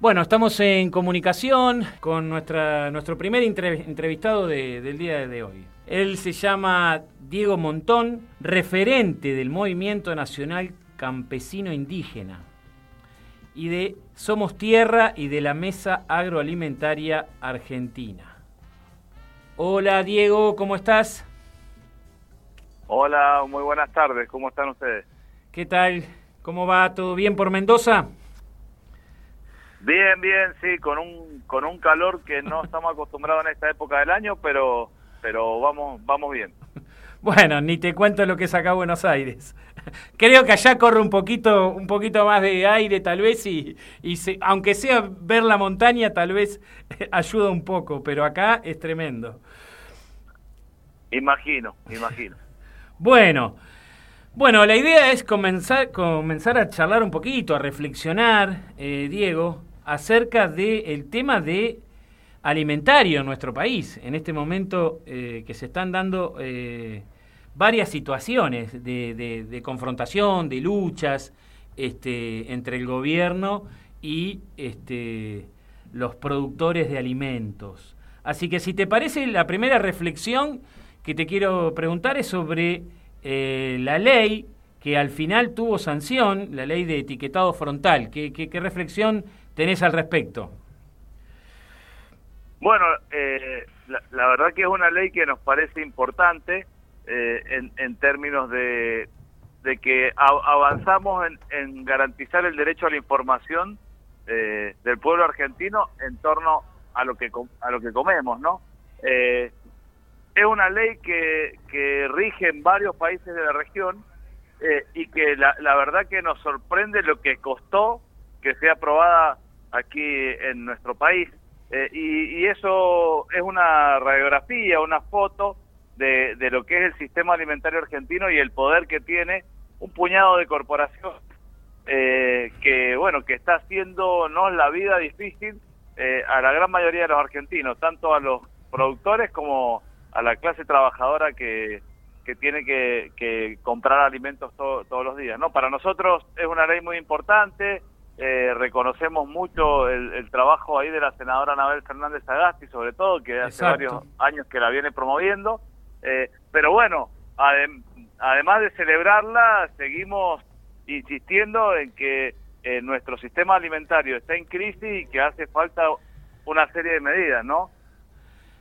Bueno, estamos en comunicación con nuestra, nuestro primer entrevistado del día de hoy. Él se llama Diego Montón, referente del Movimiento Nacional Campesino Indígena y de Somos Tierra y de la Mesa Agroalimentaria Argentina. Hola Diego, ¿cómo estás? Hola, muy buenas tardes, ¿cómo están ustedes? ¿Qué tal? ¿Cómo va? ¿Todo bien por Mendoza? Bien, bien, sí, con un con un calor que no estamos acostumbrados en esta época del año, pero pero vamos vamos bien. Bueno, ni te cuento lo que es acá Buenos Aires. Creo que allá corre un poquito un poquito más de aire tal vez y, y aunque sea ver la montaña tal vez ayuda un poco, pero acá es tremendo. Imagino, imagino. Bueno, bueno, la idea es comenzar, comenzar a charlar un poquito, a reflexionar, eh, Diego, acerca del tema de alimentario en nuestro país. En este momento eh, que se están dando eh, varias situaciones de, confrontación, de luchas este, entre el gobierno y este, los productores de alimentos. Así que si te parece, la primera reflexión que te quiero preguntar es sobre eh, la ley que al final tuvo sanción, la ley de etiquetado frontal. ¿Qué, qué, reflexión tenés al respecto? Bueno, eh, la, verdad que es una ley que nos parece importante eh, en, en, términos de, de que avanzamos en, en, garantizar el derecho a la información del pueblo argentino en torno a lo que a lo que comemos, ¿no? es una ley que, que rige en varios países de la región eh, y que la, verdad que nos sorprende lo que costó que sea aprobada aquí en nuestro país. Eh, y, y, eso es una radiografía, una foto de, de lo que es el sistema alimentario argentino y el poder que tiene un puñado de corporaciones eh, que, bueno, que está haciéndonos la vida difícil a la gran mayoría de los argentinos, tanto a los productores como a la clase trabajadora que, que tiene que, comprar alimentos todos los días. no Para nosotros es una ley muy importante, eh, reconocemos mucho el, trabajo ahí de la senadora Anabel Fernández Agasti, sobre todo, que hace varios años que la viene promoviendo. Eh, pero bueno, además de celebrarla, seguimos insistiendo en que eh, nuestro sistema alimentario está en crisis y que hace falta una serie de medidas, ¿no?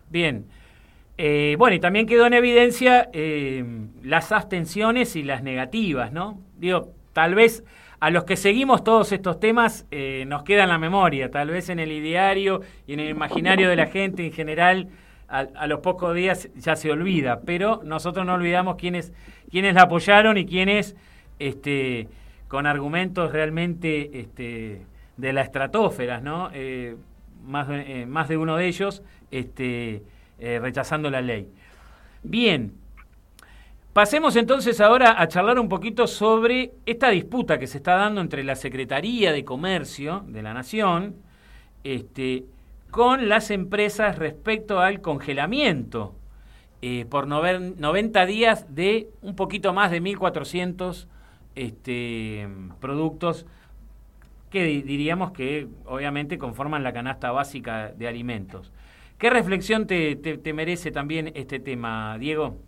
Bien. Eh, bueno, y también quedó en evidencia eh, las abstenciones y las negativas, ¿no? Digo, tal vez a los que seguimos todos estos temas eh, nos queda en la memoria, tal vez en el ideario y en el imaginario de la gente en general, a, los pocos días ya se olvida, pero nosotros no olvidamos quiénes la apoyaron y quiénes, este, con argumentos realmente este, de la estratosfera, ¿no? más, más de uno de ellos, este, eh, rechazando la ley. Bien, pasemos entonces ahora a charlar un poquito sobre esta disputa que se está dando entre la Secretaría de Comercio de la Nación este, con las empresas respecto al congelamiento eh, por 90 días de un poquito más de 1.400 este, productos que diríamos que obviamente conforman la canasta básica de alimentos. ¿Qué reflexión te, te, merece también este tema, Diego?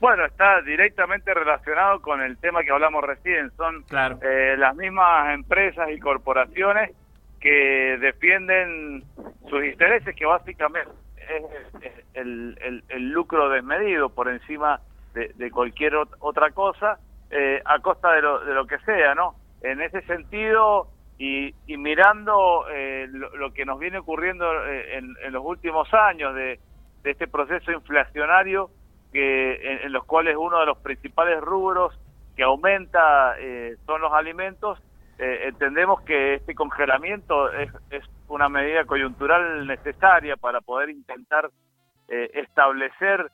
Bueno, está directamente relacionado con el tema que hablamos recién. Son eh, las mismas empresas y corporaciones que defienden sus intereses, que básicamente es el, el, lucro desmedido por encima de, cualquier otra cosa, eh, a costa de lo, de lo que sea, ¿no? En ese sentido, y, mirando eh, lo, que nos viene ocurriendo eh, en, los últimos años de, este proceso inflacionario, que en, los cuales uno de los principales rubros que aumenta eh, son los alimentos, entendemos que este congelamiento es, es, una medida coyuntural necesaria para poder intentar establecer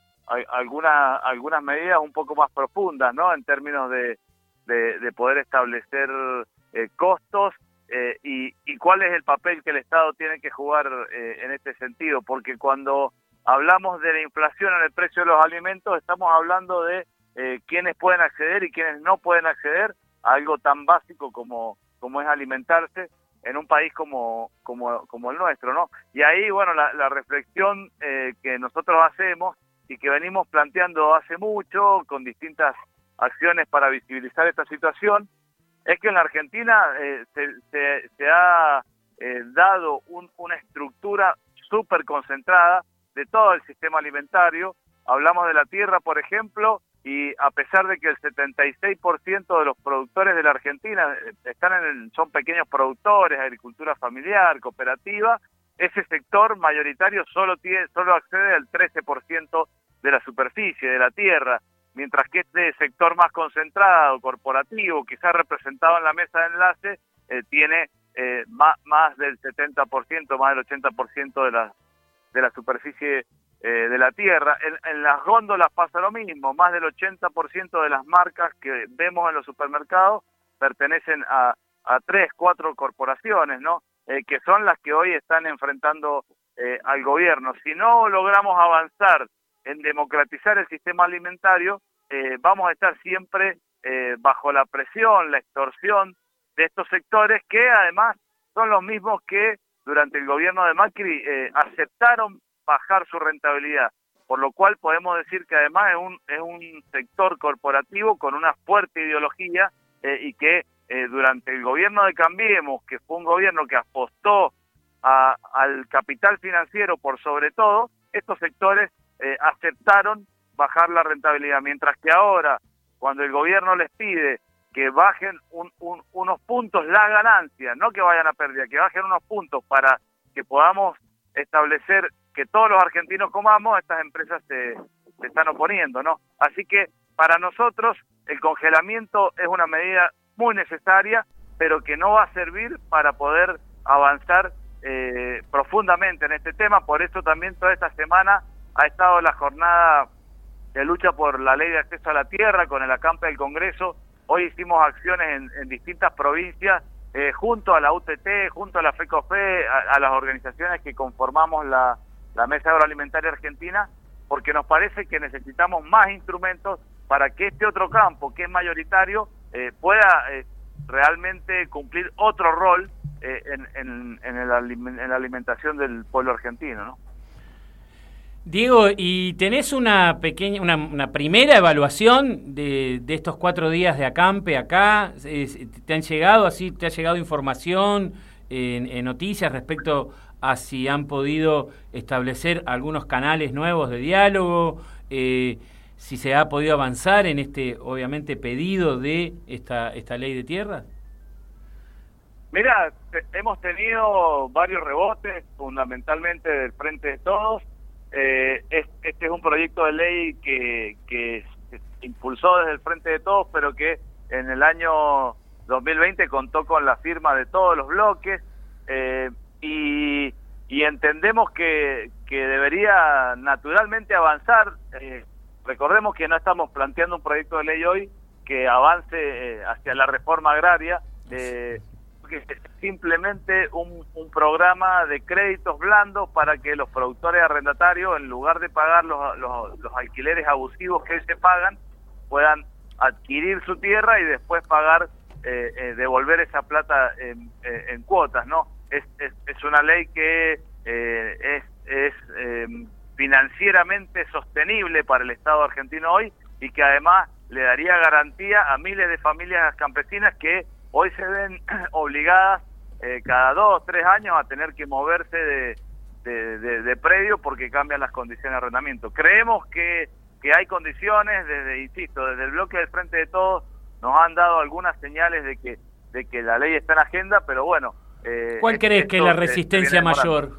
algunas algunas medidas un poco más profundas, ¿no? En términos de, de, poder establecer costos eh, y, cuál es el papel que el Estado tiene que jugar eh, en este sentido, porque cuando hablamos de la inflación en el precio de los alimentos, estamos hablando de eh, quiénes pueden acceder y quiénes no pueden acceder a algo tan básico como, como es alimentarse, en un país como, como, como el nuestro, ¿no? Y ahí, bueno, la, la reflexión eh, que nosotros hacemos y que venimos planteando hace mucho con distintas acciones para visibilizar esta situación, es que en la Argentina eh, se, se, ha eh, dado una estructura súper concentrada de todo el sistema alimentario. Hablamos de la tierra, por ejemplo, y a pesar de que el 76% de los productores de la Argentina eh, están en son pequeños productores, agricultura familiar, cooperativa, ese sector mayoritario solo tiene solo accede al 13% de la superficie de la tierra, mientras que este sector más concentrado, corporativo, quizás representado en la mesa de enlace, eh, tiene eh, más, más del 70%, más del 80% de la, de la superficie eh, de la tierra. En, las góndolas pasa lo mismo, más del 80% de las marcas que vemos en los supermercados pertenecen a, tres, cuatro corporaciones, ¿no? Eh, que son las que hoy están enfrentando eh, al gobierno. Si no logramos avanzar en democratizar el sistema alimentario, vamos a estar siempre bajo la presión, la extorsión de estos sectores que además son los mismos que durante el gobierno de Macri aceptaron bajar su rentabilidad, por lo cual podemos decir que además es un, es un sector corporativo con una fuerte ideología eh, y que eh, durante el gobierno de Cambiemos, que fue un gobierno que apostó al capital financiero por sobre todo, estos sectores eh, aceptaron bajar la rentabilidad, mientras que ahora, cuando el gobierno les pide que bajen unos puntos la ganancia, no que vayan a pérdida, que bajen unos puntos para que podamos establecer que todos los argentinos comamos, estas empresas se, están oponiendo, ¿no? Así que para nosotros el congelamiento es una medida muy necesaria, pero que no va a servir para poder avanzar eh, profundamente en este tema. Por eso también toda esta semana ha estado la jornada de lucha por la ley de acceso a la tierra con el acampe del Congreso. Hoy hicimos acciones en, distintas provincias eh, junto a la UTT, junto a la FECOFE, a las organizaciones que conformamos la, Mesa Agroalimentaria Argentina, porque nos parece que necesitamos más instrumentos para que este otro campo, que es mayoritario, eh, pueda eh, realmente cumplir otro rol eh, en, en, la alimentación del pueblo argentino, ¿no? Diego, ¿y tenés una pequeña, una, primera evaluación de, de, estos cuatro días de acampe acá? ¿Te han llegado así, te ha llegado información en, noticias respecto a si han podido establecer algunos canales nuevos de diálogo, eh, si se ha podido avanzar en este, obviamente, pedido de esta, esta ley de tierra? Mira, hemos tenido varios rebotes, fundamentalmente del Frente de Todos. Eh, este es un proyecto de ley que, que se impulsó desde el Frente de Todos, pero que en el año 2020 contó con la firma de todos los bloques. Eh, y, entendemos que, que, debería naturalmente avanzar. Eh, recordemos que no estamos planteando un proyecto de ley hoy que avance eh, hacia la reforma agraria, eh, que es simplemente un, programa de créditos blandos para que los productores arrendatarios, en lugar de pagar los, los, los alquileres abusivos que se pagan, puedan adquirir su tierra y después pagar, eh, devolver esa plata en, en cuotas, ¿no? es, es, una ley que eh, es, es em, financieramente sostenible para el Estado argentino hoy y que además le daría garantía a miles de familias campesinas que hoy se ven obligadas eh, cada dos, tres años a tener que moverse de, de, predio porque cambian las condiciones de arrendamiento. Creemos que, que hay condiciones, desde, insisto, desde el bloque del Frente de Todos nos han dado algunas señales de que, de que la ley está en agenda, pero bueno, eh, ¿Cuál crees que es la resistencia mayor?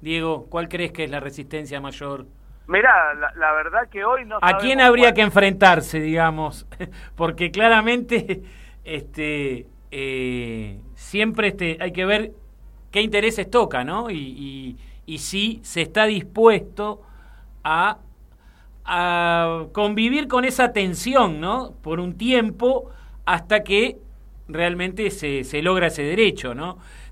Diego, ¿cuál crees que es la resistencia mayor? Mirá, la, verdad que hoy no... ¿A quién habría que enfrentarse, digamos? Porque claramente este, eh, siempre este, hay que ver qué intereses toca. Y, si se está dispuesto a, convivir con esa tensión. Por un tiempo hasta que realmente se, logra ese derecho.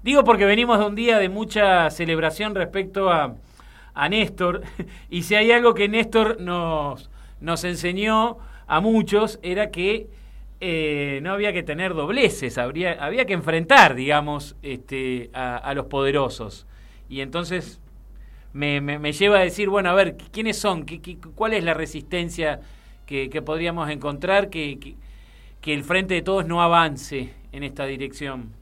Digo porque venimos de un día de mucha celebración respecto a, Néstor, y si hay algo que Néstor nos enseñó a muchos, era que eh, no había que tener dobleces, habría, había que enfrentar, digamos, este, a, los poderosos. Y entonces me, me, lleva a decir, bueno, a ver, ¿quiénes son? ¿Qué, cuál es la resistencia que, podríamos encontrar que, que, el Frente de Todos no avance en esta dirección?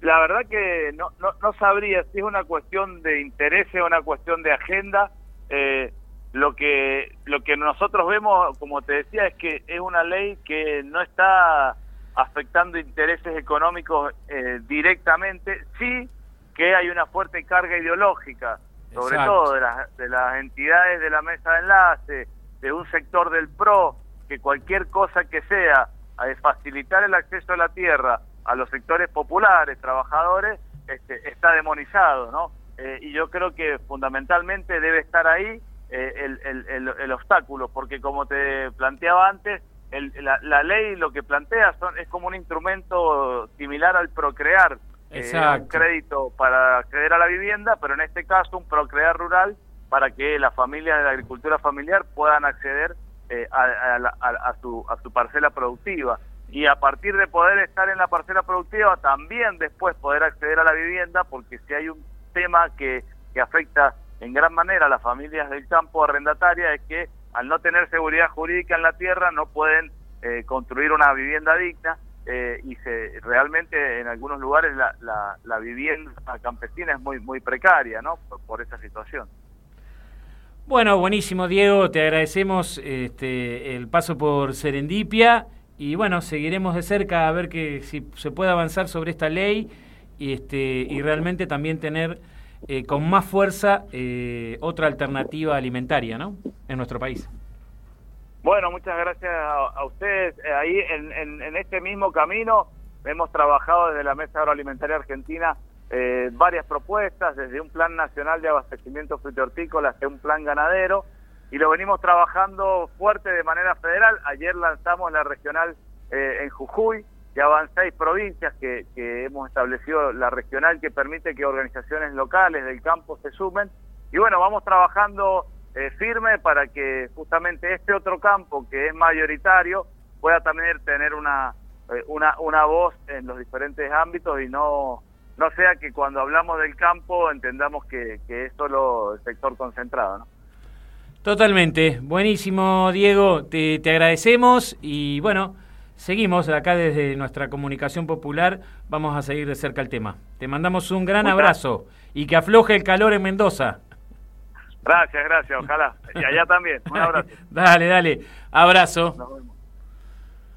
La verdad que no, no, no sabría si es una cuestión de interés o una cuestión de agenda. Eh, lo que lo que nosotros vemos, como te decía, es que es una ley que no está afectando intereses económicos eh, directamente, sí que hay una fuerte carga ideológica, sobre todo de las, de las entidades de la mesa de enlace, de un sector del PRO, que cualquier cosa que sea a facilitar el acceso a la tierra a los sectores populares, trabajadores, este, está demonizado, ¿no? Eh, y yo creo que fundamentalmente debe estar ahí eh, el, el, obstáculo, porque como te planteaba antes, la, ley lo que plantea son, es como un instrumento similar al procrear, eh, un crédito para acceder a la vivienda, pero en este caso un procrear rural para que las familias de la agricultura familiar puedan acceder eh, a, a, su, a su parcela productiva. Y a partir de poder estar en la parcela productiva, también después poder acceder a la vivienda, porque si hay un tema que, que afecta en gran manera las familias del campo arrendataria es que al no tener seguridad jurídica en la tierra no pueden eh, construir una vivienda digna eh, y se realmente en algunos lugares la, la, vivienda campesina es muy muy precaria no por, esa situación. Bueno buenísimo Diego te agradecemos este, el paso por Serendipia y bueno seguiremos de cerca a ver que si se puede avanzar sobre esta ley y este y realmente también tener eh, con más fuerza eh, otra alternativa alimentaria ¿no? en nuestro país. Bueno, muchas gracias a, ustedes. Eh, ahí en, en, este mismo camino hemos trabajado desde la Mesa Agroalimentaria Argentina varias propuestas, desde un plan nacional de abastecimiento frutihortícola hasta un plan ganadero, y lo venimos trabajando fuerte de manera federal. Ayer lanzamos la regional en Jujuy, ya van seis provincias que, hemos establecido la regional que permite que organizaciones locales del campo se sumen. Y bueno, vamos trabajando eh, firme para que justamente este otro campo que es mayoritario pueda también tener una, eh, una, una voz en los diferentes ámbitos y no, no sea que cuando hablamos del campo entendamos que, que es solo el sector concentrado. ¿no? Totalmente. Buenísimo, Diego. Te, te agradecemos y bueno. Seguimos acá desde nuestra comunicación popular, vamos a seguir de cerca el tema. Te mandamos un gran abrazo y que afloje el calor en Mendoza. Gracias, gracias, ojalá. Y allá también. Un abrazo. dale, dale. Abrazo.